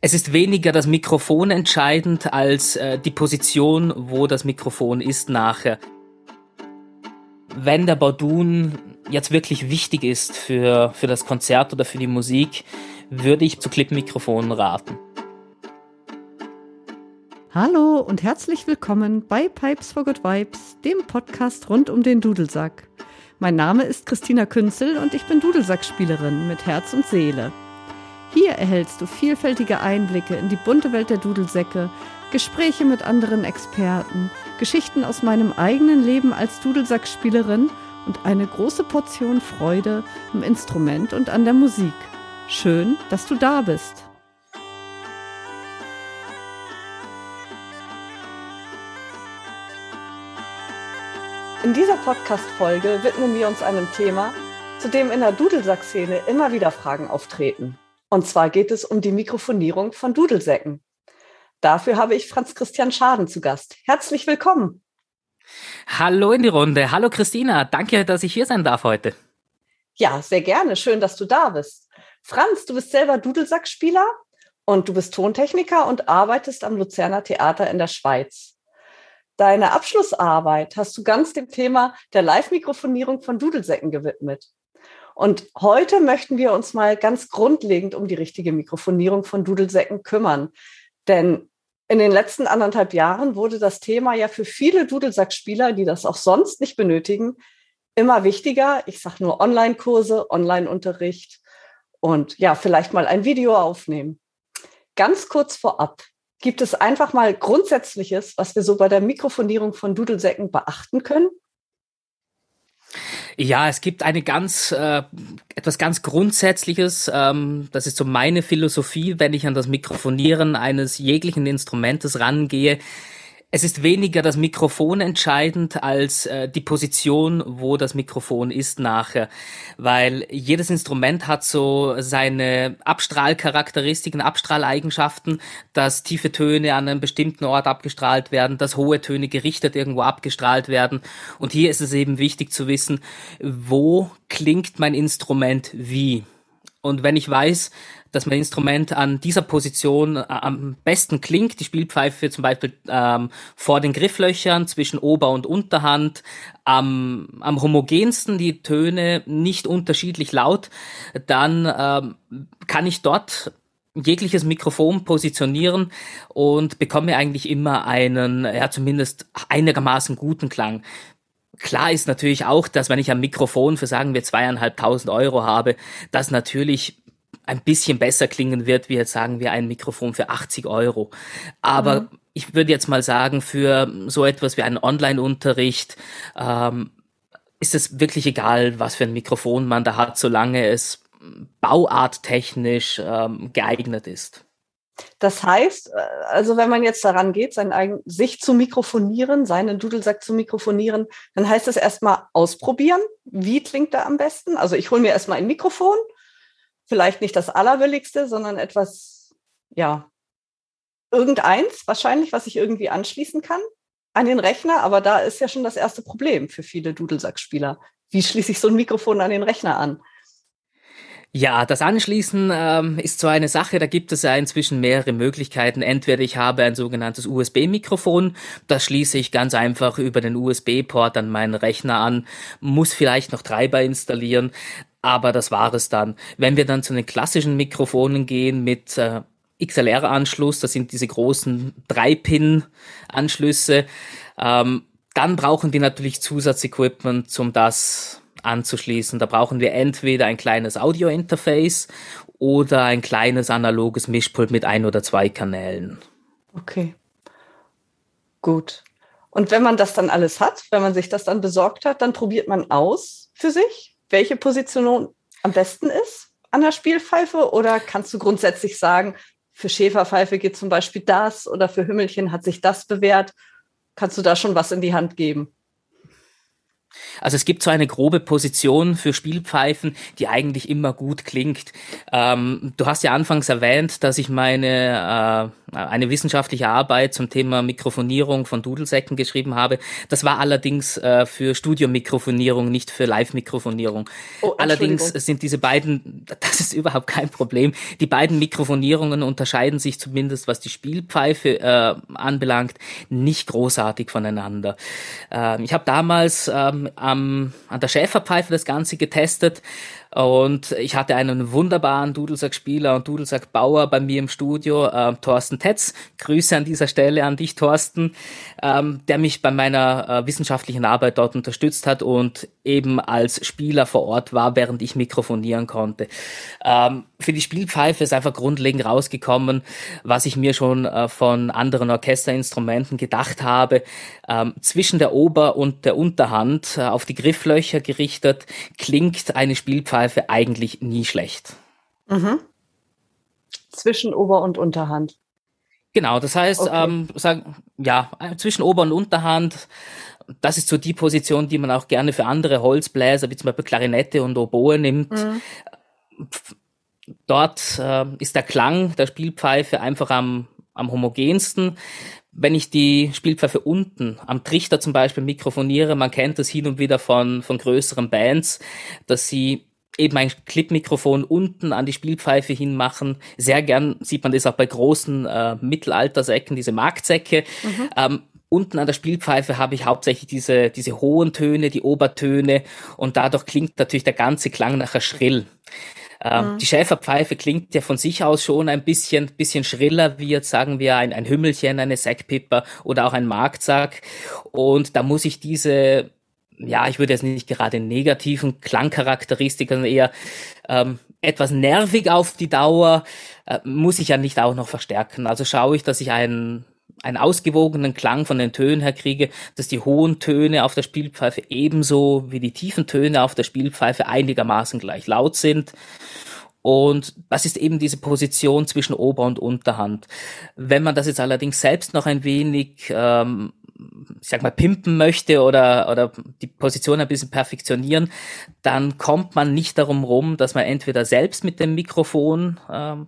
Es ist weniger das Mikrofon entscheidend als äh, die Position, wo das Mikrofon ist nachher. Wenn der Bordun jetzt wirklich wichtig ist für, für das Konzert oder für die Musik, würde ich zu Clip-Mikrofonen raten. Hallo und herzlich willkommen bei Pipes for Good Vibes, dem Podcast rund um den Dudelsack. Mein Name ist Christina Künzel und ich bin Dudelsackspielerin mit Herz und Seele. Hier erhältst du vielfältige Einblicke in die bunte Welt der Dudelsäcke, Gespräche mit anderen Experten, Geschichten aus meinem eigenen Leben als Dudelsackspielerin und eine große Portion Freude am Instrument und an der Musik. Schön, dass du da bist. In dieser Podcast-Folge widmen wir uns einem Thema, zu dem in der Dudelsack-Szene immer wieder Fragen auftreten. Und zwar geht es um die Mikrofonierung von Dudelsäcken. Dafür habe ich Franz Christian Schaden zu Gast. Herzlich willkommen. Hallo in die Runde. Hallo Christina. Danke, dass ich hier sein darf heute. Ja, sehr gerne. Schön, dass du da bist. Franz, du bist selber Dudelsackspieler und du bist Tontechniker und arbeitest am Luzerner Theater in der Schweiz. Deine Abschlussarbeit hast du ganz dem Thema der Live-Mikrofonierung von Dudelsäcken gewidmet. Und heute möchten wir uns mal ganz grundlegend um die richtige Mikrofonierung von Dudelsäcken kümmern. Denn in den letzten anderthalb Jahren wurde das Thema ja für viele Dudelsackspieler, die das auch sonst nicht benötigen, immer wichtiger. Ich sage nur Online-Kurse, Online-Unterricht und ja, vielleicht mal ein Video aufnehmen. Ganz kurz vorab, gibt es einfach mal Grundsätzliches, was wir so bei der Mikrofonierung von Dudelsäcken beachten können? Ja, es gibt eine ganz äh, etwas ganz Grundsätzliches. Ähm, das ist so meine Philosophie, wenn ich an das Mikrofonieren eines jeglichen Instrumentes rangehe es ist weniger das Mikrofon entscheidend als äh, die Position, wo das Mikrofon ist nachher, weil jedes Instrument hat so seine Abstrahlcharakteristiken, Abstrahleigenschaften, dass tiefe Töne an einem bestimmten Ort abgestrahlt werden, dass hohe Töne gerichtet irgendwo abgestrahlt werden. Und hier ist es eben wichtig zu wissen, wo klingt mein Instrument wie. Und wenn ich weiß, dass mein Instrument an dieser Position äh, am besten klingt. Die Spielpfeife zum Beispiel ähm, vor den Grifflöchern zwischen Ober- und Unterhand, am, am homogensten die Töne nicht unterschiedlich laut, dann ähm, kann ich dort jegliches Mikrofon positionieren und bekomme eigentlich immer einen, ja zumindest einigermaßen guten Klang. Klar ist natürlich auch, dass wenn ich ein Mikrofon für sagen wir zweieinhalbtausend Euro habe, das natürlich ein bisschen besser klingen wird, wie jetzt sagen wir ein Mikrofon für 80 Euro. Aber mhm. ich würde jetzt mal sagen, für so etwas wie einen Online-Unterricht ähm, ist es wirklich egal, was für ein Mikrofon man da hat, solange es bauarttechnisch ähm, geeignet ist. Das heißt, äh, also wenn man jetzt daran geht, sein eigen, sich zu mikrofonieren, seinen Dudelsack zu mikrofonieren, dann heißt es erstmal ausprobieren. Wie klingt er am besten? Also ich hole mir erstmal ein Mikrofon vielleicht nicht das Allerwilligste, sondern etwas, ja, irgendeins wahrscheinlich, was ich irgendwie anschließen kann an den Rechner. Aber da ist ja schon das erste Problem für viele Dudelsackspieler. Wie schließe ich so ein Mikrofon an den Rechner an? Ja, das Anschließen ähm, ist so eine Sache, da gibt es ja inzwischen mehrere Möglichkeiten. Entweder ich habe ein sogenanntes USB-Mikrofon, das schließe ich ganz einfach über den USB-Port an meinen Rechner an, muss vielleicht noch Treiber installieren, aber das war es dann. Wenn wir dann zu den klassischen Mikrofonen gehen mit äh, XLR-Anschluss, das sind diese großen 3-Pin-Anschlüsse, ähm, dann brauchen wir natürlich Zusatzequipment, um das anzuschließen. Da brauchen wir entweder ein kleines Audio-Interface oder ein kleines analoges Mischpult mit ein oder zwei Kanälen. Okay. Gut. Und wenn man das dann alles hat, wenn man sich das dann besorgt hat, dann probiert man aus für sich? welche Position am besten ist an der Spielpfeife? Oder kannst du grundsätzlich sagen, für Schäferpfeife geht zum Beispiel das oder für Hümmelchen hat sich das bewährt? Kannst du da schon was in die Hand geben? Also es gibt so eine grobe Position für Spielpfeifen, die eigentlich immer gut klingt. Ähm, du hast ja anfangs erwähnt, dass ich meine eine wissenschaftliche Arbeit zum Thema Mikrofonierung von Dudelsäcken geschrieben habe. Das war allerdings äh, für Studiomikrofonierung, nicht für Live-Mikrofonierung. Oh, allerdings sind diese beiden, das ist überhaupt kein Problem, die beiden Mikrofonierungen unterscheiden sich zumindest, was die Spielpfeife äh, anbelangt, nicht großartig voneinander. Äh, ich habe damals ähm, am, an der Schäferpfeife das Ganze getestet. Und ich hatte einen wunderbaren Dudelsack-Spieler und Dudelsack-Bauer bei mir im Studio, äh, Thorsten Tetz. Grüße an dieser Stelle an dich, Thorsten, ähm, der mich bei meiner äh, wissenschaftlichen Arbeit dort unterstützt hat und eben als Spieler vor Ort war, während ich mikrofonieren konnte. Ähm, für die Spielpfeife ist einfach grundlegend rausgekommen, was ich mir schon äh, von anderen Orchesterinstrumenten gedacht habe. Ähm, zwischen der Ober- und der Unterhand äh, auf die Grifflöcher gerichtet klingt eine Spielpfeife eigentlich nie schlecht. Mhm. Zwischen Ober- und Unterhand. Genau, das heißt, okay. ähm, sagen, ja, zwischen Ober- und Unterhand, das ist so die Position, die man auch gerne für andere Holzbläser, wie zum Beispiel Klarinette und Oboe nimmt. Mhm dort äh, ist der Klang der Spielpfeife einfach am, am homogensten. Wenn ich die Spielpfeife unten am Trichter zum Beispiel mikrofoniere, man kennt das hin und wieder von, von größeren Bands, dass sie eben ein Clipmikrofon unten an die Spielpfeife hinmachen. Sehr gern sieht man das auch bei großen äh, Mittelaltersäcken, diese Marktsäcke. Mhm. Ähm, unten an der Spielpfeife habe ich hauptsächlich diese, diese hohen Töne, die Obertöne und dadurch klingt natürlich der ganze Klang nachher schrill. Ähm, mhm. Die Schäferpfeife klingt ja von sich aus schon ein bisschen, bisschen schriller, wie jetzt sagen wir ein, ein Hümmelchen, eine Sackpipper oder auch ein Marktsack. Und da muss ich diese, ja, ich würde jetzt nicht gerade negativen Klangcharakteristiken, eher ähm, etwas nervig auf die Dauer, äh, muss ich ja nicht auch noch verstärken. Also schaue ich, dass ich einen einen ausgewogenen Klang von den Tönen her kriege, dass die hohen Töne auf der Spielpfeife ebenso wie die tiefen Töne auf der Spielpfeife einigermaßen gleich laut sind. Und das ist eben diese Position zwischen Ober- und Unterhand. Wenn man das jetzt allerdings selbst noch ein wenig, ähm, ich sag mal, pimpen möchte oder, oder die Position ein bisschen perfektionieren, dann kommt man nicht darum rum, dass man entweder selbst mit dem Mikrofon ähm,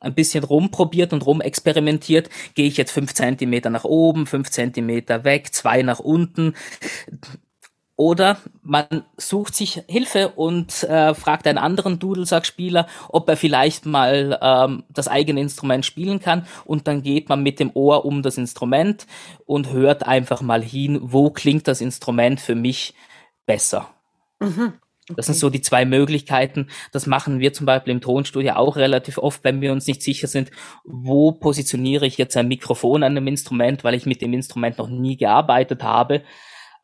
ein bisschen rumprobiert und rumexperimentiert. Gehe ich jetzt fünf Zentimeter nach oben, fünf Zentimeter weg, zwei nach unten. Oder man sucht sich Hilfe und äh, fragt einen anderen Dudelsackspieler, ob er vielleicht mal ähm, das eigene Instrument spielen kann. Und dann geht man mit dem Ohr um das Instrument und hört einfach mal hin, wo klingt das Instrument für mich besser. Mhm. Das sind so die zwei Möglichkeiten. Das machen wir zum Beispiel im Tonstudio auch relativ oft, wenn wir uns nicht sicher sind, wo positioniere ich jetzt ein Mikrofon an einem Instrument, weil ich mit dem Instrument noch nie gearbeitet habe.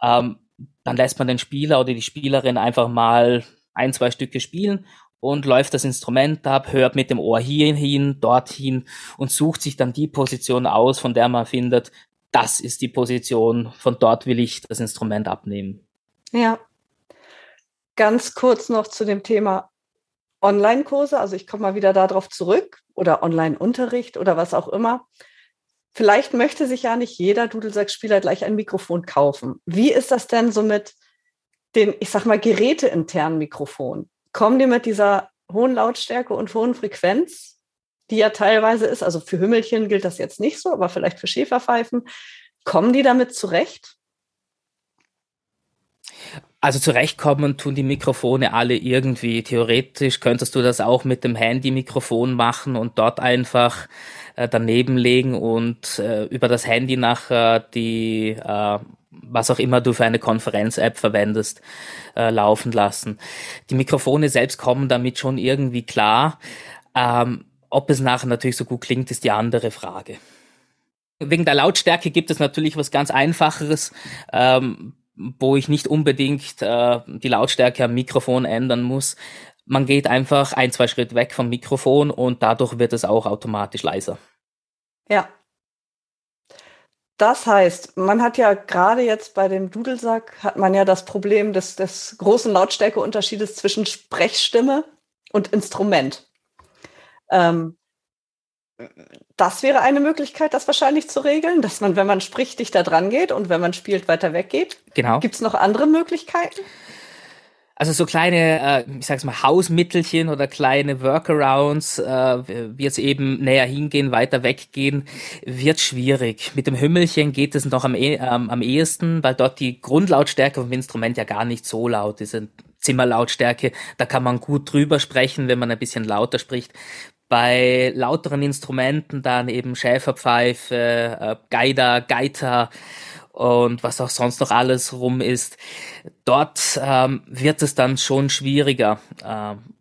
Ähm, dann lässt man den Spieler oder die Spielerin einfach mal ein, zwei Stücke spielen und läuft das Instrument ab, hört mit dem Ohr hier hin, dorthin und sucht sich dann die Position aus, von der man findet, das ist die Position, von dort will ich das Instrument abnehmen. Ja, ganz kurz noch zu dem Thema Online-Kurse. Also ich komme mal wieder darauf zurück oder Online-Unterricht oder was auch immer. Vielleicht möchte sich ja nicht jeder Dudelsackspieler gleich ein Mikrofon kaufen. Wie ist das denn so mit den, ich sag mal, geräteinternen Mikrofonen? Kommen die mit dieser hohen Lautstärke und hohen Frequenz, die ja teilweise ist, also für Hümmelchen gilt das jetzt nicht so, aber vielleicht für Schäferpfeifen, kommen die damit zurecht? Also zurechtkommen tun die Mikrofone alle irgendwie. Theoretisch könntest du das auch mit dem Handy-Mikrofon machen und dort einfach äh, daneben legen und äh, über das Handy nachher die, äh, was auch immer du für eine Konferenz-App verwendest, äh, laufen lassen. Die Mikrofone selbst kommen damit schon irgendwie klar. Ähm, ob es nachher natürlich so gut klingt, ist die andere Frage. Wegen der Lautstärke gibt es natürlich was ganz Einfacheres. Ähm, wo ich nicht unbedingt äh, die Lautstärke am Mikrofon ändern muss. Man geht einfach ein, zwei Schritte weg vom Mikrofon und dadurch wird es auch automatisch leiser. Ja. Das heißt, man hat ja gerade jetzt bei dem Dudelsack hat man ja das Problem des, des großen Lautstärkeunterschiedes zwischen Sprechstimme und Instrument. Ähm, das wäre eine Möglichkeit, das wahrscheinlich zu regeln, dass man, wenn man spricht, dichter dran geht und wenn man spielt, weiter weggeht. Genau. Gibt es noch andere Möglichkeiten? Also so kleine, äh, ich sag's mal, Hausmittelchen oder kleine Workarounds, äh, wie jetzt eben näher hingehen, weiter weggehen, wird schwierig. Mit dem Hümmelchen geht es noch am, eh, ähm, am ehesten, weil dort die Grundlautstärke vom Instrument ja gar nicht so laut ist. Zimmerlautstärke, da kann man gut drüber sprechen, wenn man ein bisschen lauter spricht. Bei lauteren Instrumenten dann eben Schäferpfeife, äh, Geider, Geiter, und was auch sonst noch alles rum ist. Dort ähm, wird es dann schon schwieriger. Ähm,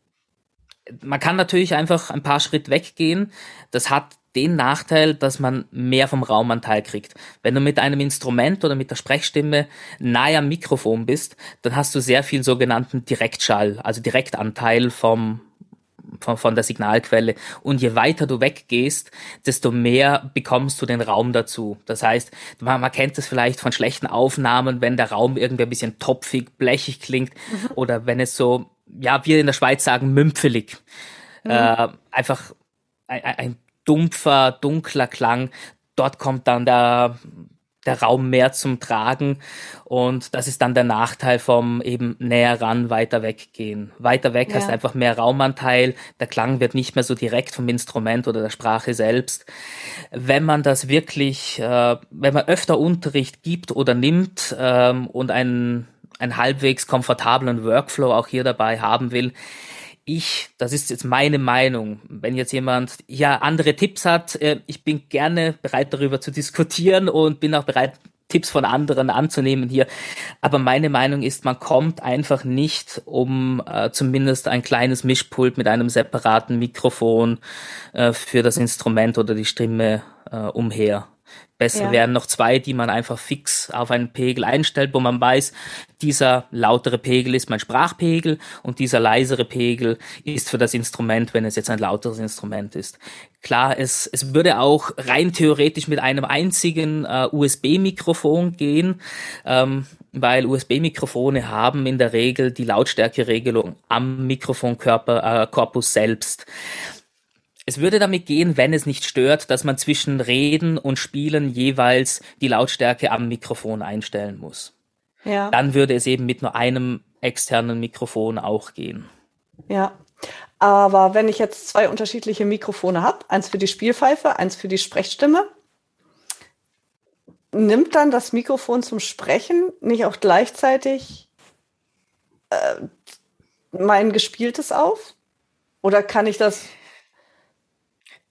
man kann natürlich einfach ein paar Schritt weggehen. Das hat den Nachteil, dass man mehr vom Raumanteil kriegt. Wenn du mit einem Instrument oder mit der Sprechstimme nahe am Mikrofon bist, dann hast du sehr viel sogenannten Direktschall, also Direktanteil vom von, von der Signalquelle. Und je weiter du weggehst, desto mehr bekommst du den Raum dazu. Das heißt, man, man kennt es vielleicht von schlechten Aufnahmen, wenn der Raum irgendwie ein bisschen topfig, blechig klingt mhm. oder wenn es so, ja, wir in der Schweiz sagen, mümpfelig. Mhm. Äh, einfach ein, ein dumpfer, dunkler Klang. Dort kommt dann der, der Raum mehr zum Tragen und das ist dann der Nachteil vom eben näher ran, weiter weggehen. Weiter weg ja. heißt einfach mehr Raumanteil, der Klang wird nicht mehr so direkt vom Instrument oder der Sprache selbst. Wenn man das wirklich, äh, wenn man öfter Unterricht gibt oder nimmt ähm, und einen, einen halbwegs komfortablen Workflow auch hier dabei haben will, ich, das ist jetzt meine Meinung, wenn jetzt jemand ja andere Tipps hat, äh, ich bin gerne bereit darüber zu diskutieren und bin auch bereit, Tipps von anderen anzunehmen hier. Aber meine Meinung ist, man kommt einfach nicht um äh, zumindest ein kleines Mischpult mit einem separaten Mikrofon äh, für das Instrument oder die Stimme äh, umher. Besser ja. wären noch zwei, die man einfach fix auf einen Pegel einstellt, wo man weiß, dieser lautere Pegel ist mein Sprachpegel und dieser leisere Pegel ist für das Instrument, wenn es jetzt ein lauteres Instrument ist. Klar, es, es würde auch rein theoretisch mit einem einzigen äh, USB-Mikrofon gehen, ähm, weil USB-Mikrofone haben in der Regel die Lautstärkeregelung am Mikrofonkörper, äh, Korpus selbst. Es würde damit gehen, wenn es nicht stört, dass man zwischen Reden und Spielen jeweils die Lautstärke am Mikrofon einstellen muss. Ja. Dann würde es eben mit nur einem externen Mikrofon auch gehen. Ja. Aber wenn ich jetzt zwei unterschiedliche Mikrofone habe, eins für die Spielpfeife, eins für die Sprechstimme, nimmt dann das Mikrofon zum Sprechen nicht auch gleichzeitig äh, mein Gespieltes auf? Oder kann ich das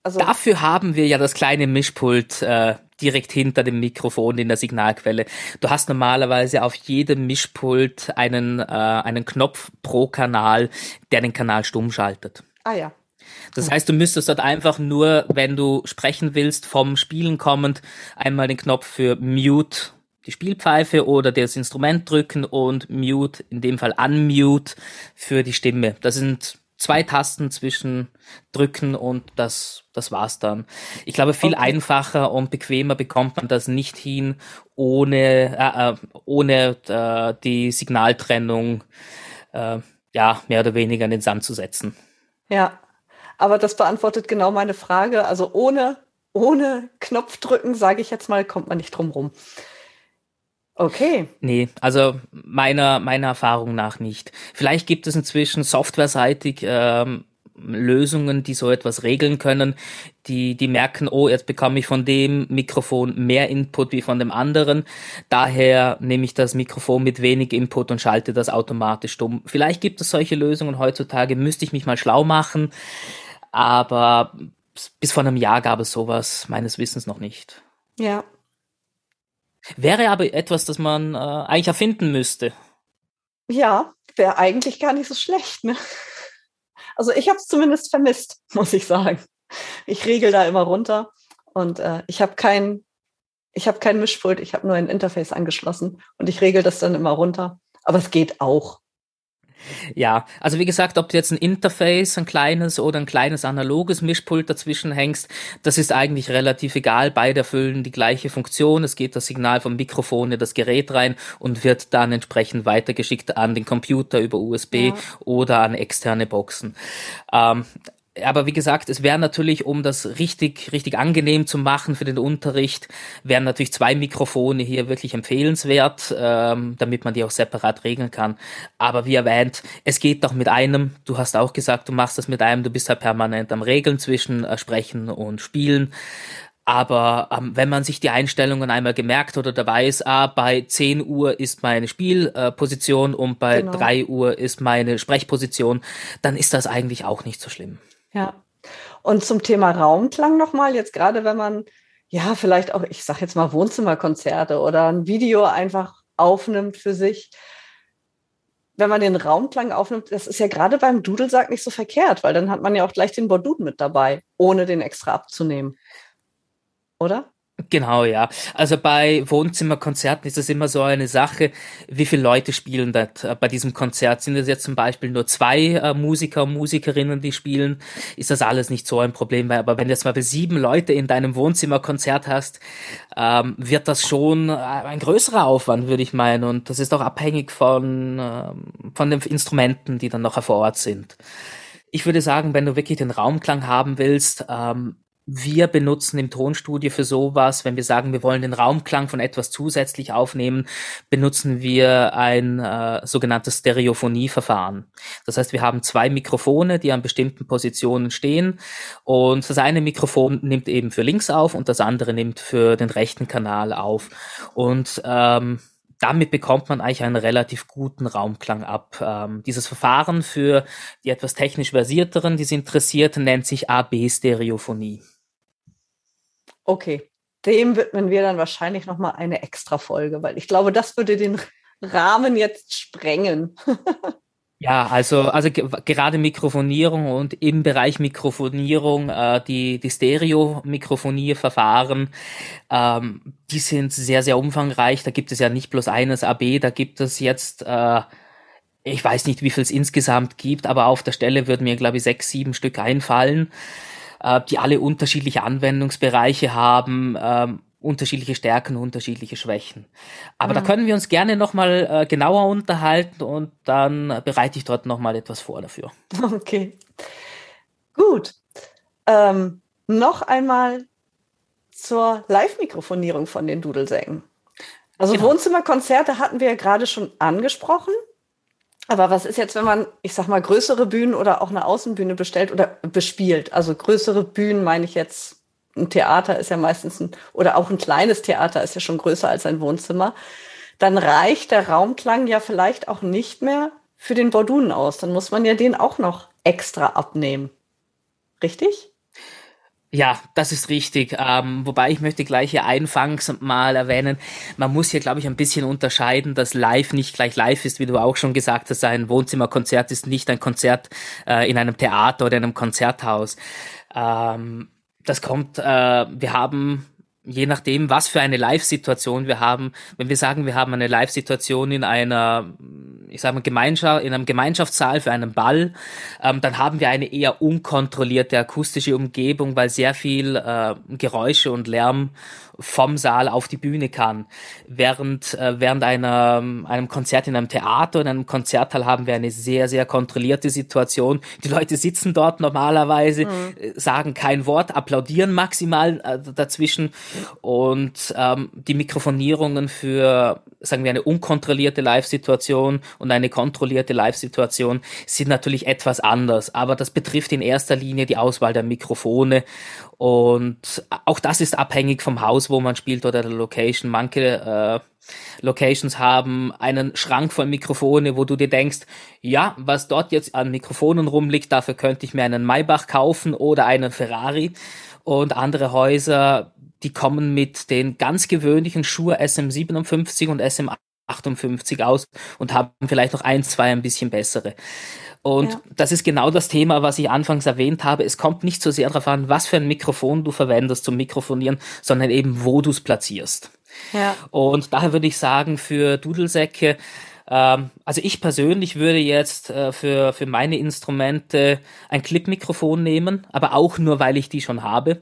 also Dafür haben wir ja das kleine Mischpult äh, direkt hinter dem Mikrofon in der Signalquelle. Du hast normalerweise auf jedem Mischpult einen, äh, einen Knopf pro Kanal, der den Kanal stumm schaltet. Ah ja. Das heißt, du müsstest dort einfach nur, wenn du sprechen willst, vom Spielen kommend, einmal den Knopf für Mute, die Spielpfeife oder das Instrument drücken und Mute, in dem Fall Unmute für die Stimme. Das sind zwei Tasten zwischen drücken und das, das war's dann. Ich glaube, viel okay. einfacher und bequemer bekommt man das nicht hin, ohne, äh, äh, ohne äh, die Signaltrennung äh, ja mehr oder weniger in den Sand zu setzen. Ja, aber das beantwortet genau meine Frage. Also ohne, ohne Knopfdrücken, sage ich jetzt mal, kommt man nicht drum rum. Okay. Nee, also meiner, meiner Erfahrung nach nicht. Vielleicht gibt es inzwischen softwareseitig ähm, Lösungen, die so etwas regeln können, die, die merken, oh, jetzt bekomme ich von dem Mikrofon mehr Input wie von dem anderen. Daher nehme ich das Mikrofon mit wenig Input und schalte das automatisch stumm. Vielleicht gibt es solche Lösungen heutzutage, müsste ich mich mal schlau machen, aber bis vor einem Jahr gab es sowas meines Wissens noch nicht. Ja, Wäre aber etwas, das man äh, eigentlich erfinden müsste. Ja, wäre eigentlich gar nicht so schlecht. Ne? Also ich habe es zumindest vermisst, muss ich sagen. Ich regel da immer runter und äh, ich habe kein, ich habe kein Mischpult, ich habe nur ein Interface angeschlossen und ich regel das dann immer runter. Aber es geht auch. Ja, also wie gesagt, ob du jetzt ein Interface, ein kleines oder ein kleines analoges Mischpult dazwischen hängst, das ist eigentlich relativ egal. Beide erfüllen die gleiche Funktion. Es geht das Signal vom Mikrofon in das Gerät rein und wird dann entsprechend weitergeschickt an den Computer über USB ja. oder an externe Boxen. Ähm, aber wie gesagt, es wäre natürlich, um das richtig, richtig angenehm zu machen für den Unterricht, wären natürlich zwei Mikrofone hier wirklich empfehlenswert, ähm, damit man die auch separat regeln kann. Aber wie erwähnt, es geht doch mit einem. Du hast auch gesagt, du machst das mit einem. Du bist halt permanent am Regeln zwischen äh, Sprechen und Spielen. Aber ähm, wenn man sich die Einstellungen einmal gemerkt oder dabei ist, ah, bei 10 Uhr ist meine Spielposition äh, und bei genau. 3 Uhr ist meine Sprechposition, dann ist das eigentlich auch nicht so schlimm. Ja. Und zum Thema Raumklang nochmal, jetzt gerade wenn man, ja, vielleicht auch, ich sag jetzt mal Wohnzimmerkonzerte oder ein Video einfach aufnimmt für sich. Wenn man den Raumklang aufnimmt, das ist ja gerade beim Dudelsack nicht so verkehrt, weil dann hat man ja auch gleich den Bordun mit dabei, ohne den extra abzunehmen. Oder? Genau, ja. Also bei Wohnzimmerkonzerten ist es immer so eine Sache, wie viele Leute spielen das äh, bei diesem Konzert? Sind es jetzt zum Beispiel nur zwei äh, Musiker und Musikerinnen, die spielen, ist das alles nicht so ein Problem. Aber wenn du jetzt mal sieben Leute in deinem Wohnzimmerkonzert hast, ähm, wird das schon äh, ein größerer Aufwand, würde ich meinen. Und das ist auch abhängig von, äh, von den Instrumenten, die dann noch vor Ort sind. Ich würde sagen, wenn du wirklich den Raumklang haben willst, ähm, wir benutzen im Tonstudio für sowas, wenn wir sagen, wir wollen den Raumklang von etwas zusätzlich aufnehmen, benutzen wir ein äh, sogenanntes Stereophonieverfahren. Das heißt, wir haben zwei Mikrofone, die an bestimmten Positionen stehen und das eine Mikrofon nimmt eben für links auf und das andere nimmt für den rechten Kanal auf. Und ähm, damit bekommt man eigentlich einen relativ guten Raumklang ab. Ähm, dieses Verfahren für die etwas technisch versierteren, die Interessierten, nennt sich AB-Stereophonie. Okay, dem widmen wir dann wahrscheinlich nochmal eine extra Folge, weil ich glaube, das würde den Rahmen jetzt sprengen. Ja, also, also gerade Mikrofonierung und im Bereich Mikrofonierung, äh, die, die Stereo-Mikrofonierverfahren, ähm, die sind sehr, sehr umfangreich. Da gibt es ja nicht bloß eines AB, da gibt es jetzt, äh, ich weiß nicht, wie viel es insgesamt gibt, aber auf der Stelle würden mir, glaube ich, sechs, sieben Stück einfallen äh, die alle unterschiedliche Anwendungsbereiche haben, ähm, unterschiedliche Stärken, unterschiedliche Schwächen. Aber mhm. da können wir uns gerne nochmal äh, genauer unterhalten und dann bereite ich dort nochmal etwas vor dafür. Okay. Gut. Ähm, noch einmal zur Live-Mikrofonierung von den Dudelsäcken. Also genau. Wohnzimmerkonzerte hatten wir ja gerade schon angesprochen. Aber was ist jetzt, wenn man, ich sag mal, größere Bühnen oder auch eine Außenbühne bestellt oder bespielt? Also größere Bühnen meine ich jetzt, ein Theater ist ja meistens ein, oder auch ein kleines Theater ist ja schon größer als ein Wohnzimmer. Dann reicht der Raumklang ja vielleicht auch nicht mehr für den Bordun aus. Dann muss man ja den auch noch extra abnehmen. Richtig? Ja, das ist richtig. Ähm, wobei ich möchte gleich hier einfangs mal erwähnen, man muss hier, glaube ich, ein bisschen unterscheiden, dass live nicht gleich live ist, wie du auch schon gesagt hast. Ein Wohnzimmerkonzert ist nicht ein Konzert äh, in einem Theater oder in einem Konzerthaus. Ähm, das kommt, äh, wir haben je nachdem, was für eine Live-Situation wir haben, wenn wir sagen, wir haben eine Live-Situation in einer, ich sage mal, Gemeinschaft, in einem Gemeinschaftssaal für einen Ball, ähm, dann haben wir eine eher unkontrollierte akustische Umgebung, weil sehr viel äh, Geräusche und Lärm vom Saal auf die Bühne kann. Während, äh, während einer, einem Konzert in einem Theater, in einem Konzerthaus haben wir eine sehr, sehr kontrollierte Situation. Die Leute sitzen dort normalerweise, mhm. Äh, sagen kein Wort, applaudieren maximal äh, dazwischen und ähm, die Mikrofonierungen für, sagen wir, eine unkontrollierte Live-Situation und eine kontrollierte Live-Situation sind natürlich etwas anders. Aber das betrifft in erster Linie die Auswahl der Mikrofone und auch das ist abhängig vom Haus, wo man spielt oder der Location. Manche äh, Locations haben einen Schrank voll Mikrofone, wo du dir denkst, ja, was dort jetzt an Mikrofonen rumliegt, dafür könnte ich mir einen Maybach kaufen oder einen Ferrari. Und andere Häuser, die kommen mit den ganz gewöhnlichen Schuhe SM57 und SM58 aus und haben vielleicht noch ein, zwei ein bisschen bessere. Und ja. das ist genau das Thema, was ich anfangs erwähnt habe. Es kommt nicht so sehr darauf an, was für ein Mikrofon du verwendest zum Mikrofonieren, sondern eben, wo du es platzierst. Ja. Und daher würde ich sagen, für Dudelsäcke, ähm, also ich persönlich würde jetzt äh, für, für meine Instrumente ein Clip-Mikrofon nehmen, aber auch nur, weil ich die schon habe.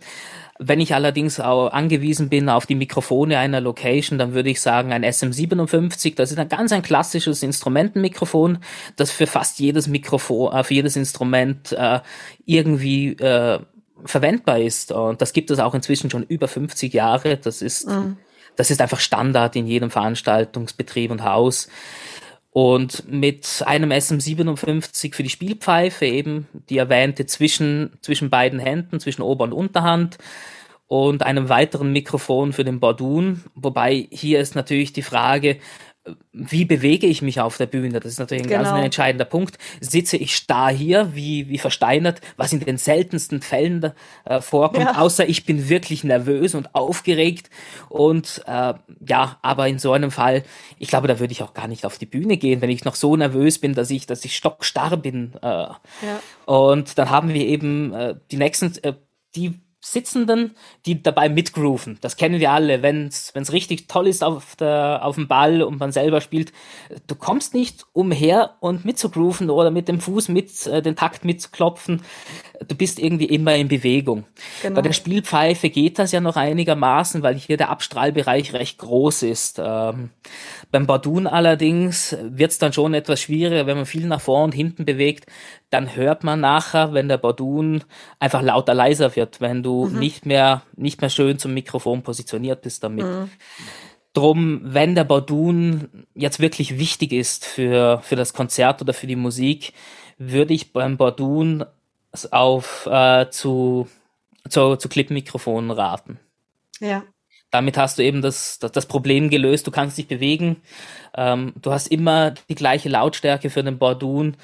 Wenn ich allerdings auch angewiesen bin auf die Mikrofone einer Location, dann würde ich sagen ein SM57. Das ist ein ganz ein klassisches Instrumentenmikrofon, das für fast jedes Mikrofon, äh, für jedes Instrument äh, irgendwie äh, verwendbar ist. Und das gibt es auch inzwischen schon über 50 Jahre. Das ist, mhm. Das ist einfach Standard in jedem Veranstaltungsbetrieb und Haus. Und mit einem SM57 für die Spielpfeife eben, die erwähnte zwischen, zwischen beiden Händen, zwischen Ober- und Unterhand und einem weiteren Mikrofon für den Bordun. Wobei hier ist natürlich die Frage, wie bewege ich mich auf der Bühne? Das ist natürlich ein genau. ganz ein entscheidender Punkt. Sitze ich starr hier, wie, wie versteinert, was in den seltensten Fällen äh, vorkommt, ja. außer ich bin wirklich nervös und aufgeregt. Und äh, ja, aber in so einem Fall, ich glaube, da würde ich auch gar nicht auf die Bühne gehen, wenn ich noch so nervös bin, dass ich, dass ich stockstarr bin. Äh. Ja. Und dann haben wir eben äh, die nächsten, äh, die Sitzenden, die dabei mitgrooven. Das kennen wir alle, wenn es richtig toll ist auf, der, auf dem Ball und man selber spielt. Du kommst nicht umher und mitzugrooven oder mit dem Fuß mit äh, den Takt mitzuklopfen. Du bist irgendwie immer in Bewegung. Genau. Bei der Spielpfeife geht das ja noch einigermaßen, weil hier der Abstrahlbereich recht groß ist. Ähm, beim Bardun allerdings wird es dann schon etwas schwieriger, wenn man viel nach vorn und hinten bewegt, dann hört man nachher, wenn der Bordun einfach lauter leiser wird, wenn du mhm. nicht mehr, nicht mehr schön zum Mikrofon positioniert bist damit. Mhm. Drum, wenn der Bordun jetzt wirklich wichtig ist für, für das Konzert oder für die Musik, würde ich beim Bordun auf äh, zu, zu, zu Clip-Mikrofonen raten. Ja. Damit hast du eben das, das, das Problem gelöst, du kannst dich bewegen, ähm, du hast immer die gleiche Lautstärke für den Bordun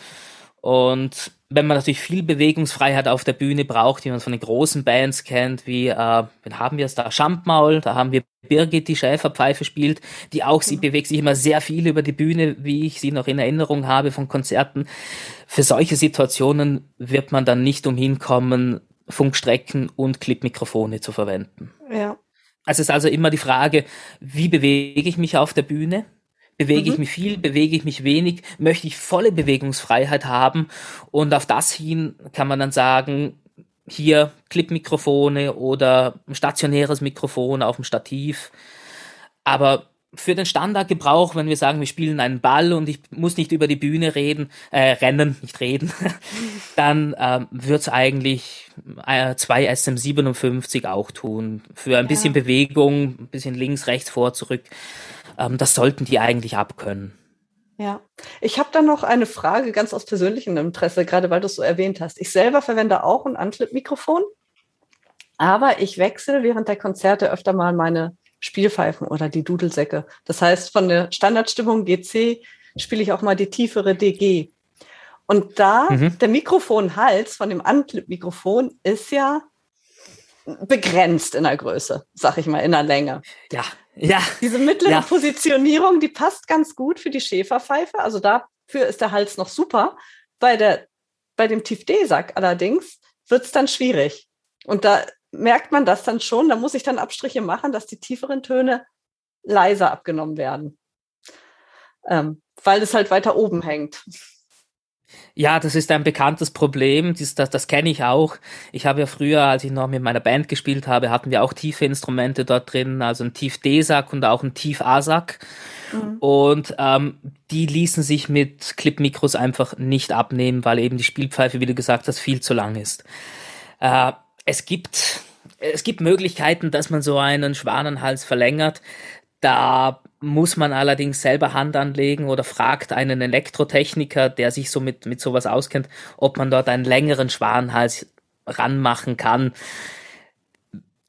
und wenn man natürlich viel Bewegungsfreiheit auf der Bühne braucht, wie man es von den großen Bands kennt, wie, äh, wen haben wir es da? Schampmaul, da haben wir Birgit, die Schäferpfeife spielt, die auch, sie mhm. bewegt sich immer sehr viel über die Bühne, wie ich sie noch in Erinnerung habe von Konzerten. Für solche Situationen wird man dann nicht umhin kommen, Funkstrecken und Clipmikrofone zu verwenden. Ja. Also es ist also immer die Frage, wie bewege ich mich auf der Bühne? Bewege mhm. ich mich viel, bewege ich mich wenig, möchte ich volle Bewegungsfreiheit haben und auf das hin kann man dann sagen, hier Clipmikrofone oder ein stationäres Mikrofon auf dem Stativ. Aber für den Standardgebrauch, wenn wir sagen, wir spielen einen Ball und ich muss nicht über die Bühne reden, äh, rennen, nicht reden, dann ähm, wird's eigentlich äh, zwei SM57 auch tun. Für ein bisschen ja. Bewegung, ein bisschen links, rechts, vor, zurück. Ähm, das sollten die eigentlich abkönnen. Ja, ich habe da noch eine Frage ganz aus persönlichem Interesse, gerade weil du es so erwähnt hast. Ich selber verwende auch ein Anschlittmikrofon, aber ich wechsle während der Konzerte öfter mal meine Spielpfeifen oder die Dudelsäcke. Das heißt, von der Standardstimmung GC spiele ich auch mal die tiefere DG. Und da mhm. der Mikrofonhals von dem Anklip-Mikrofon ist ja begrenzt in der Größe, sag ich mal, in der Länge. Ja, ja. Diese mittlere ja. Positionierung, die passt ganz gut für die Schäferpfeife. Also dafür ist der Hals noch super. Bei der, bei dem Tief D-Sack allerdings wird es dann schwierig. Und da merkt man das dann schon. Da muss ich dann Abstriche machen, dass die tieferen Töne leiser abgenommen werden. Ähm, weil es halt weiter oben hängt. Ja, das ist ein bekanntes Problem, das, das, das kenne ich auch. Ich habe ja früher, als ich noch mit meiner Band gespielt habe, hatten wir auch tiefe Instrumente dort drin, also ein Tief D-Sack und auch ein Tief A-Sack. Mhm. Und ähm, die ließen sich mit Clip-Mikros einfach nicht abnehmen, weil eben die Spielpfeife, wie du gesagt hast, viel zu lang ist. Äh, es gibt es gibt Möglichkeiten, dass man so einen Schwanenhals verlängert. Da muss man allerdings selber Hand anlegen oder fragt einen Elektrotechniker, der sich so mit, mit sowas auskennt, ob man dort einen längeren Schwanenhals ranmachen kann.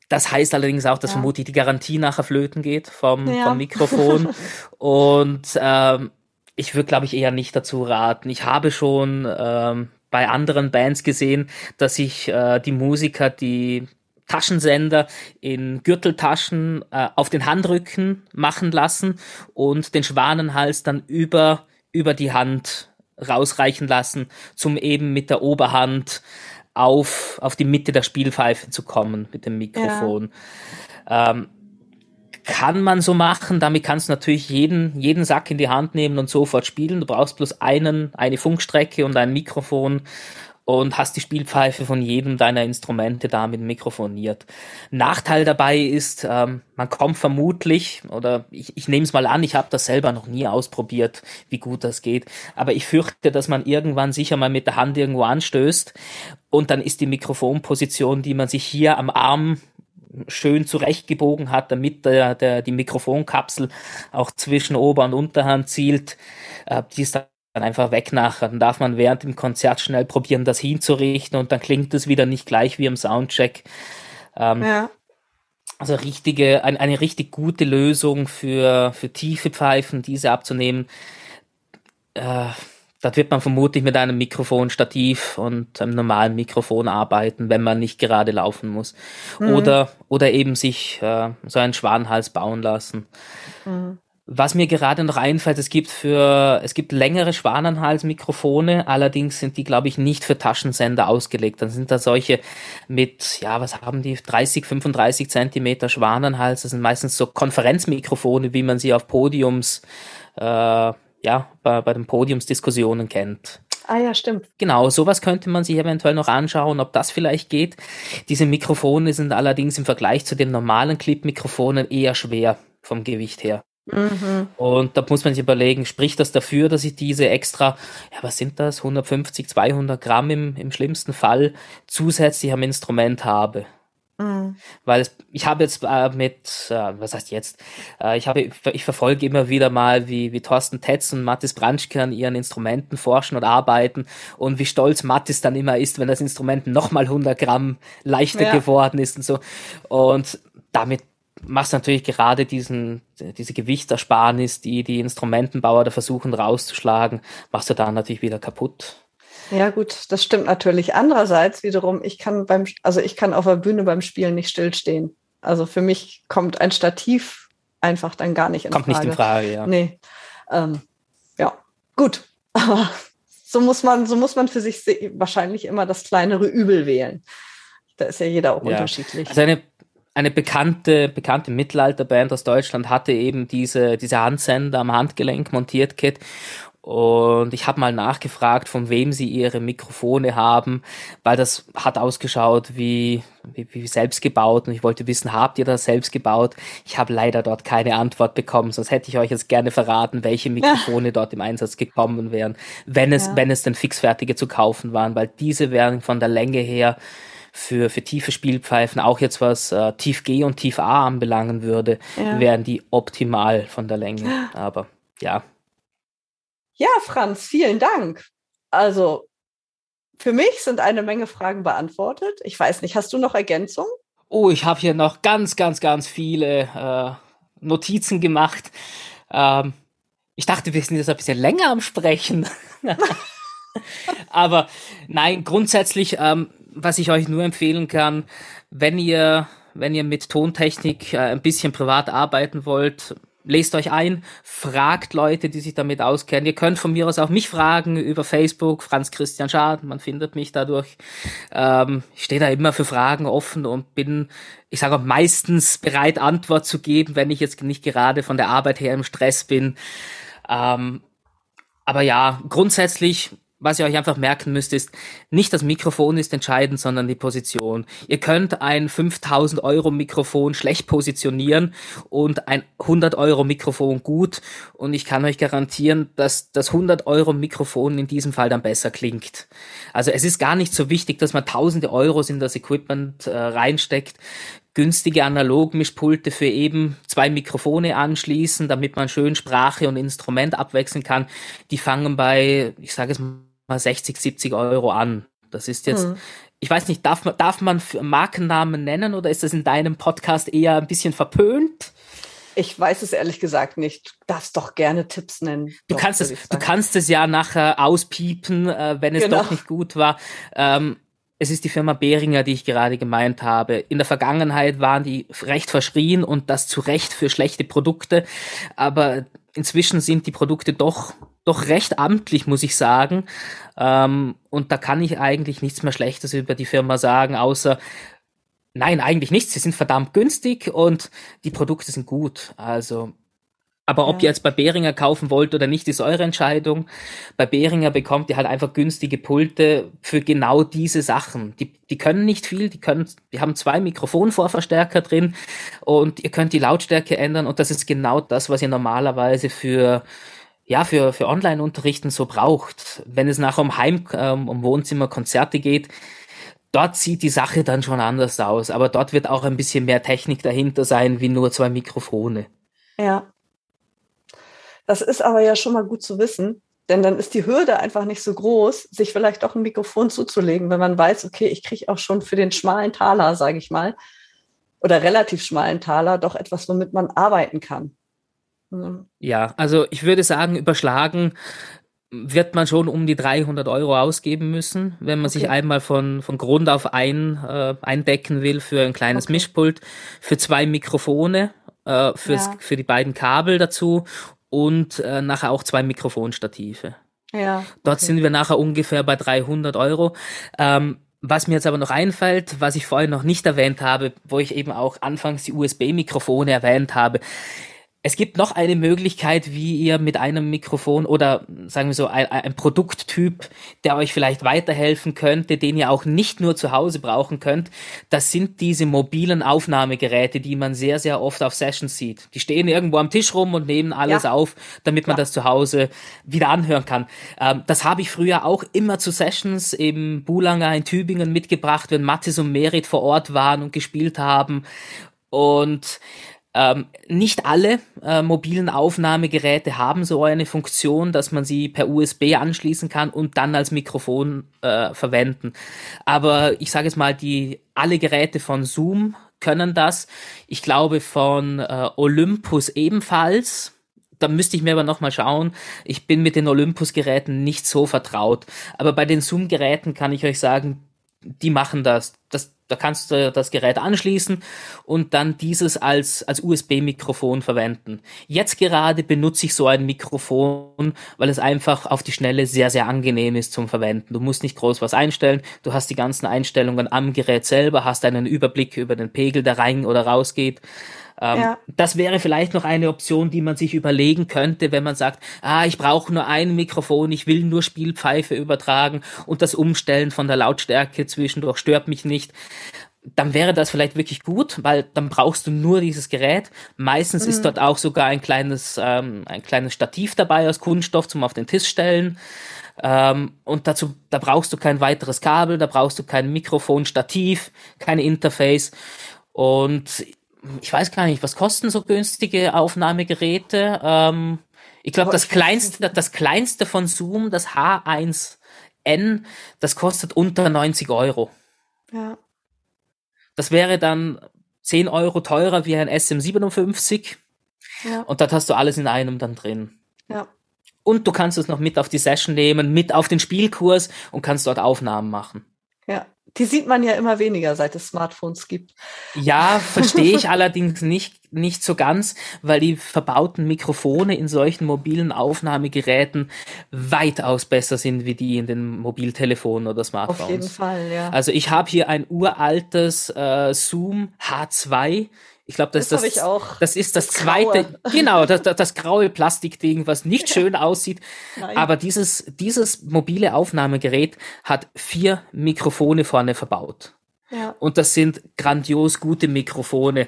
Das heißt allerdings auch, dass ja. vermutlich die Garantie nachher flöten geht vom, ja. vom Mikrofon. Und ähm, ich würde, glaube ich, eher nicht dazu raten. Ich habe schon ähm, bei anderen Bands gesehen, dass sich äh, die Musiker, die Taschensender in Gürteltaschen äh, auf den Handrücken machen lassen und den Schwanenhals dann über, über die Hand rausreichen lassen, zum eben mit der Oberhand auf, auf die Mitte der Spielpfeife zu kommen mit dem Mikrofon. Ja. Ähm, kann man so machen, damit kannst du natürlich jeden, jeden Sack in die Hand nehmen und sofort spielen. Du brauchst bloß einen, eine Funkstrecke und ein Mikrofon und hast die Spielpfeife von jedem deiner Instrumente damit mikrofoniert. Nachteil dabei ist, ähm, man kommt vermutlich, oder ich, ich nehme es mal an, ich habe das selber noch nie ausprobiert, wie gut das geht, aber ich fürchte, dass man irgendwann sicher mal mit der Hand irgendwo anstößt und dann ist die Mikrofonposition, die man sich hier am Arm schön zurechtgebogen hat, damit der, der, die Mikrofonkapsel auch zwischen Ober- und Unterhand zielt, äh, die ist dann einfach weg nachher. Dann darf man während dem Konzert schnell probieren, das hinzurichten und dann klingt es wieder nicht gleich wie im Soundcheck. Ähm, ja. Also richtige, ein, eine richtig gute Lösung für, für tiefe Pfeifen, diese abzunehmen. Äh, das wird man vermutlich mit einem Mikrofonstativ und einem normalen Mikrofon arbeiten, wenn man nicht gerade laufen muss. Mhm. Oder, oder eben sich äh, so einen Schwanenhals bauen lassen. Mhm. Was mir gerade noch einfällt, es gibt für, es gibt längere Schwanenhalsmikrofone, allerdings sind die, glaube ich, nicht für Taschensender ausgelegt. Dann sind da solche mit, ja, was haben die, 30, 35 Zentimeter Schwanenhals. Das sind meistens so Konferenzmikrofone, wie man sie auf Podiums, äh, ja, bei, bei den Podiumsdiskussionen kennt. Ah ja, stimmt. Genau, sowas könnte man sich eventuell noch anschauen, ob das vielleicht geht. Diese Mikrofone sind allerdings im Vergleich zu den normalen Clip-Mikrofonen eher schwer vom Gewicht her. Mhm. Und da muss man sich überlegen, spricht das dafür, dass ich diese extra, ja, was sind das, 150, 200 Gramm im, im schlimmsten Fall zusätzlich am Instrument habe? Mhm. Weil es, ich habe jetzt äh, mit, äh, was heißt jetzt, äh, ich habe, ich verfolge immer wieder mal, wie, wie Thorsten Tetz und Mathis Branschke an ihren Instrumenten forschen und arbeiten und wie stolz Mathis dann immer ist, wenn das Instrument nochmal 100 Gramm leichter ja. geworden ist und so. Und damit machst natürlich gerade diesen, diese Gewichtsersparnis, die die Instrumentenbauer da versuchen rauszuschlagen, machst du da natürlich wieder kaputt. Ja, gut, das stimmt natürlich. Andererseits wiederum, ich kann beim, also ich kann auf der Bühne beim Spielen nicht stillstehen. Also für mich kommt ein Stativ einfach dann gar nicht in kommt Frage. Kommt nicht in Frage, ja. Nee. Ähm, ja, gut. Aber so muss man, so muss man für sich wahrscheinlich immer das kleinere Übel wählen. Da ist ja jeder auch ja. unterschiedlich. Also eine eine bekannte, bekannte Mittelalterband aus Deutschland hatte eben diese, diese Handsender am Handgelenk montiert, Kit. Und ich habe mal nachgefragt, von wem sie ihre Mikrofone haben, weil das hat ausgeschaut wie, wie, wie selbst gebaut. Und ich wollte wissen, habt ihr das selbst gebaut? Ich habe leider dort keine Antwort bekommen, sonst hätte ich euch jetzt gerne verraten, welche Mikrofone ja. dort im Einsatz gekommen wären, wenn es, ja. wenn es denn fixfertige zu kaufen waren, weil diese wären von der Länge her für, für tiefe Spielpfeifen, auch jetzt was äh, Tief G und Tief A anbelangen würde, ja. wären die optimal von der Länge. Aber ja. Ja, Franz, vielen Dank. Also für mich sind eine Menge Fragen beantwortet. Ich weiß nicht, hast du noch Ergänzungen? Oh, ich habe hier noch ganz, ganz, ganz viele äh, Notizen gemacht. Ähm, ich dachte, wir sind jetzt ein bisschen länger am Sprechen. Aber nein, grundsätzlich ähm, was ich euch nur empfehlen kann, wenn ihr, wenn ihr mit Tontechnik äh, ein bisschen privat arbeiten wollt, lest euch ein, fragt Leute, die sich damit auskennen. Ihr könnt von mir aus auch mich fragen über Facebook, Franz Christian Schaden, man findet mich dadurch. Ähm, ich stehe da immer für Fragen offen und bin, ich sage auch meistens bereit, Antwort zu geben, wenn ich jetzt nicht gerade von der Arbeit her im Stress bin. Ähm, aber ja, grundsätzlich was ihr euch einfach merken müsst, ist, nicht das Mikrofon ist entscheidend, sondern die Position. Ihr könnt ein 5000 Euro Mikrofon schlecht positionieren und ein 100 Euro Mikrofon gut. Und ich kann euch garantieren, dass das 100 Euro Mikrofon in diesem Fall dann besser klingt. Also es ist gar nicht so wichtig, dass man tausende Euros in das Equipment äh, reinsteckt günstige Analogmischpulte für eben zwei Mikrofone anschließen, damit man schön Sprache und Instrument abwechseln kann. Die fangen bei, ich sage es mal 60, 70 Euro an. Das ist jetzt, hm. ich weiß nicht, darf man, darf man Markennamen nennen oder ist das in deinem Podcast eher ein bisschen verpönt? Ich weiß es ehrlich gesagt nicht. Du darfst doch gerne Tipps nennen. Du doch, kannst es, du kannst es ja nachher auspiepen, äh, wenn es genau. doch nicht gut war. Ähm, es ist die Firma Behringer, die ich gerade gemeint habe. In der Vergangenheit waren die recht verschrien und das zu Recht für schlechte Produkte. Aber inzwischen sind die Produkte doch, doch recht amtlich, muss ich sagen. Ähm, und da kann ich eigentlich nichts mehr Schlechtes über die Firma sagen, außer Nein, eigentlich nichts. Sie sind verdammt günstig und die Produkte sind gut. Also Aber ob ja. ihr jetzt bei Behringer kaufen wollt oder nicht, ist eure Entscheidung. Bei Behringer bekommt ihr halt einfach günstige Pulte für genau diese Sachen. Die, die können nicht viel, die können, die haben zwei Mikrofonvorverstärker drin und ihr könnt die Lautstärke ändern und das ist genau das, was ihr normalerweise für ja, für, für Online-Unterrichten so braucht. Wenn es nachher um Heim, ähm, um Wohnzimmer, Konzerte geht, dort sieht die Sache dann schon anders aus. Aber dort wird auch ein bisschen mehr Technik dahinter sein, wie nur zwei Mikrofone. Ja, das ist aber ja schon mal gut zu wissen, denn dann ist die Hürde einfach nicht so groß, sich vielleicht auch ein Mikrofon zuzulegen, wenn man weiß, okay, ich kriege auch schon für den schmalen Taler, sage ich mal, oder relativ schmalen Taler doch etwas, womit man arbeiten kann. Ja, also ich würde sagen, überschlagen wird man schon um die 300 Euro ausgeben müssen, wenn man okay. sich einmal von, von Grund auf ein, äh, eindecken will für ein kleines okay. Mischpult, für zwei Mikrofone, äh, fürs, ja. für die beiden Kabel dazu und äh, nachher auch zwei Mikrofonstative. Ja. Okay. Dort sind wir nachher ungefähr bei 300 Euro. Ähm, was mir jetzt aber noch einfällt, was ich vorhin noch nicht erwähnt habe, wo ich eben auch anfangs die USB-Mikrofone erwähnt habe, es gibt noch eine Möglichkeit, wie ihr mit einem Mikrofon oder sagen wir so ein, ein, Produkttyp, der euch vielleicht weiterhelfen könnte, den ihr auch nicht nur zu Hause brauchen könnt. Das sind diese mobilen Aufnahmegeräte, die man sehr, sehr oft auf Sessions sieht. Die stehen irgendwo am Tisch rum und nehmen alles ja. auf, damit man ja. das zu Hause wieder anhören kann. Ähm, das habe ich früher auch immer zu Sessions im Bulanger in Tübingen mitgebracht, wenn Mathis und Merit vor Ort waren und gespielt haben. Und ähm, nicht alle äh, mobilen Aufnahmegeräte haben so eine Funktion, dass man sie per USB anschließen kann und dann als Mikrofon äh, verwenden. Aber ich sage jetzt mal, die alle Geräte von Zoom können das. Ich glaube von äh, Olympus ebenfalls. Da müsste ich mir aber nochmal schauen. Ich bin mit den Olympus-Geräten nicht so vertraut. Aber bei den Zoom-Geräten kann ich euch sagen, die machen das. Das da kannst du das Gerät anschließen und dann dieses als, als USB-Mikrofon verwenden. Jetzt gerade benutze ich so ein Mikrofon, weil es einfach auf die Schnelle sehr, sehr angenehm ist zum Verwenden. Du musst nicht groß was einstellen. Du hast die ganzen Einstellungen am Gerät selber, hast einen Überblick über den Pegel, der rein oder rausgeht. Ähm, ja. Das wäre vielleicht noch eine Option, die man sich überlegen könnte, wenn man sagt, ah, ich brauche nur ein Mikrofon, ich will nur Spielpfeife übertragen und das Umstellen von der Lautstärke zwischendurch stört mich nicht dann wäre das vielleicht wirklich gut, weil dann brauchst du nur dieses Gerät. Meistens mhm. ist dort auch sogar ein kleines, ähm, ein kleines Stativ dabei aus Kunststoff zum auf den Tisch stellen. Ähm, und dazu, da brauchst du kein weiteres Kabel, da brauchst du kein Mikrofon, Stativ, kein Interface. Und ich weiß gar nicht, was kosten so günstige Aufnahmegeräte? Ähm, ich glaube, das kleinste, das kleinste von Zoom, das H1N, das kostet unter 90 Euro. Ja. Das wäre dann 10 Euro teurer wie ein SM57. Ja. Und dort hast du alles in einem dann drin. Ja. Und du kannst es noch mit auf die Session nehmen, mit auf den Spielkurs und kannst dort Aufnahmen machen. Ja, die sieht man ja immer weniger, seit es Smartphones gibt. Ja, verstehe ich allerdings nicht, nicht so ganz, weil die verbauten Mikrofone in solchen mobilen Aufnahmegeräten weitaus besser sind wie die in den Mobiltelefonen oder Smartphones. Auf jeden Fall, ja. Also ich habe hier ein uraltes äh, Zoom H2 ich glaube, das, das, das, das, ist das, das zweite, graue. genau, das, das, graue Plastikding, was nicht schön aussieht. Nein. Aber dieses, dieses mobile Aufnahmegerät hat vier Mikrofone vorne verbaut. Ja. Und das sind grandios gute Mikrofone.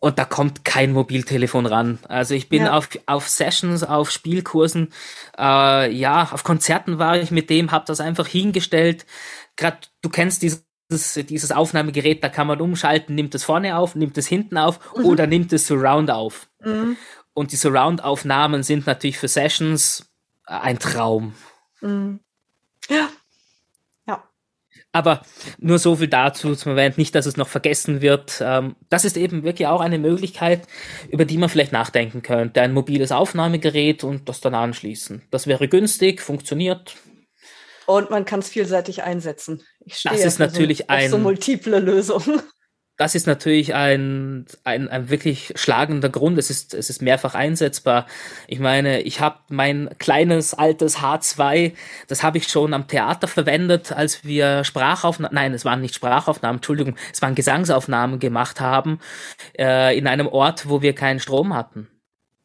Und da kommt kein Mobiltelefon ran. Also ich bin ja. auf, auf Sessions, auf Spielkursen, äh, ja, auf Konzerten war ich mit dem, hab das einfach hingestellt. Grad, du kennst diese dieses, dieses Aufnahmegerät, da kann man umschalten, nimmt es vorne auf, nimmt es hinten auf mhm. oder nimmt es Surround auf. Mhm. Und die Surround-Aufnahmen sind natürlich für Sessions ein Traum. Mhm. Ja. Ja. Aber nur so viel dazu zum Moment, nicht, dass es noch vergessen wird. Ähm, das ist eben wirklich auch eine Möglichkeit, über die man vielleicht nachdenken könnte. Ein mobiles Aufnahmegerät und das dann anschließen. Das wäre günstig, funktioniert, und man kann es vielseitig einsetzen. Das ist natürlich so, ein, so multiple Lösungen. Das ist natürlich ein, ein, ein wirklich schlagender Grund. Es ist, es ist mehrfach einsetzbar. Ich meine, ich habe mein kleines altes H2, das habe ich schon am Theater verwendet, als wir Sprachaufnahmen, nein, es waren nicht Sprachaufnahmen, Entschuldigung, es waren Gesangsaufnahmen gemacht haben, äh, in einem Ort, wo wir keinen Strom hatten.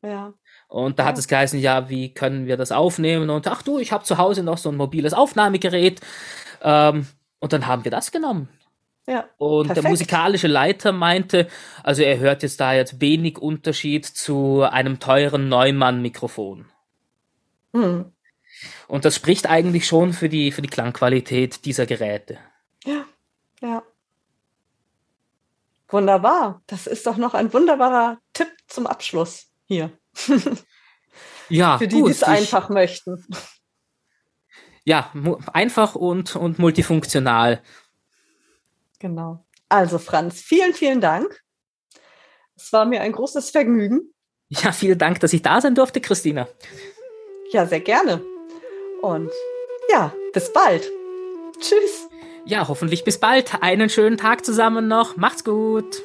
Ja. Und da ja. hat es geheißen, ja, wie können wir das aufnehmen? Und ach du, ich habe zu Hause noch so ein mobiles Aufnahmegerät. Ähm, und dann haben wir das genommen. Ja, und perfekt. der musikalische Leiter meinte, also er hört jetzt da jetzt wenig Unterschied zu einem teuren Neumann-Mikrofon. Hm. Und das spricht eigentlich schon für die, für die Klangqualität dieser Geräte. Ja, ja. Wunderbar. Das ist doch noch ein wunderbarer Tipp zum Abschluss hier. ja, für die, die es einfach möchten. Ja, einfach und, und multifunktional. Genau. Also Franz, vielen, vielen Dank. Es war mir ein großes Vergnügen. Ja, vielen Dank, dass ich da sein durfte, Christina. Ja, sehr gerne. Und ja, bis bald. Tschüss. Ja, hoffentlich bis bald. Einen schönen Tag zusammen noch. Macht's gut.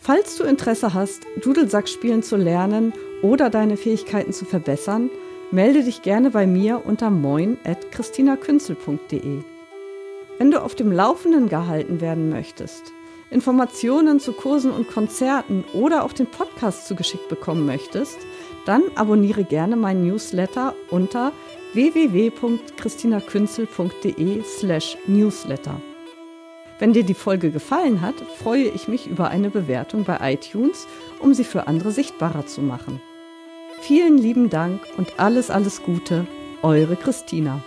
Falls du Interesse hast, Dudelsack spielen zu lernen oder deine Fähigkeiten zu verbessern, melde dich gerne bei mir unter moin.christinakünzel.de. Wenn du auf dem Laufenden gehalten werden möchtest, Informationen zu Kursen und Konzerten oder auch den Podcast zugeschickt bekommen möchtest, dann abonniere gerne meinen Newsletter unter www.christinakünzel.de slash newsletter. Wenn dir die Folge gefallen hat, freue ich mich über eine Bewertung bei iTunes, um sie für andere sichtbarer zu machen. Vielen lieben Dank und alles, alles Gute, eure Christina.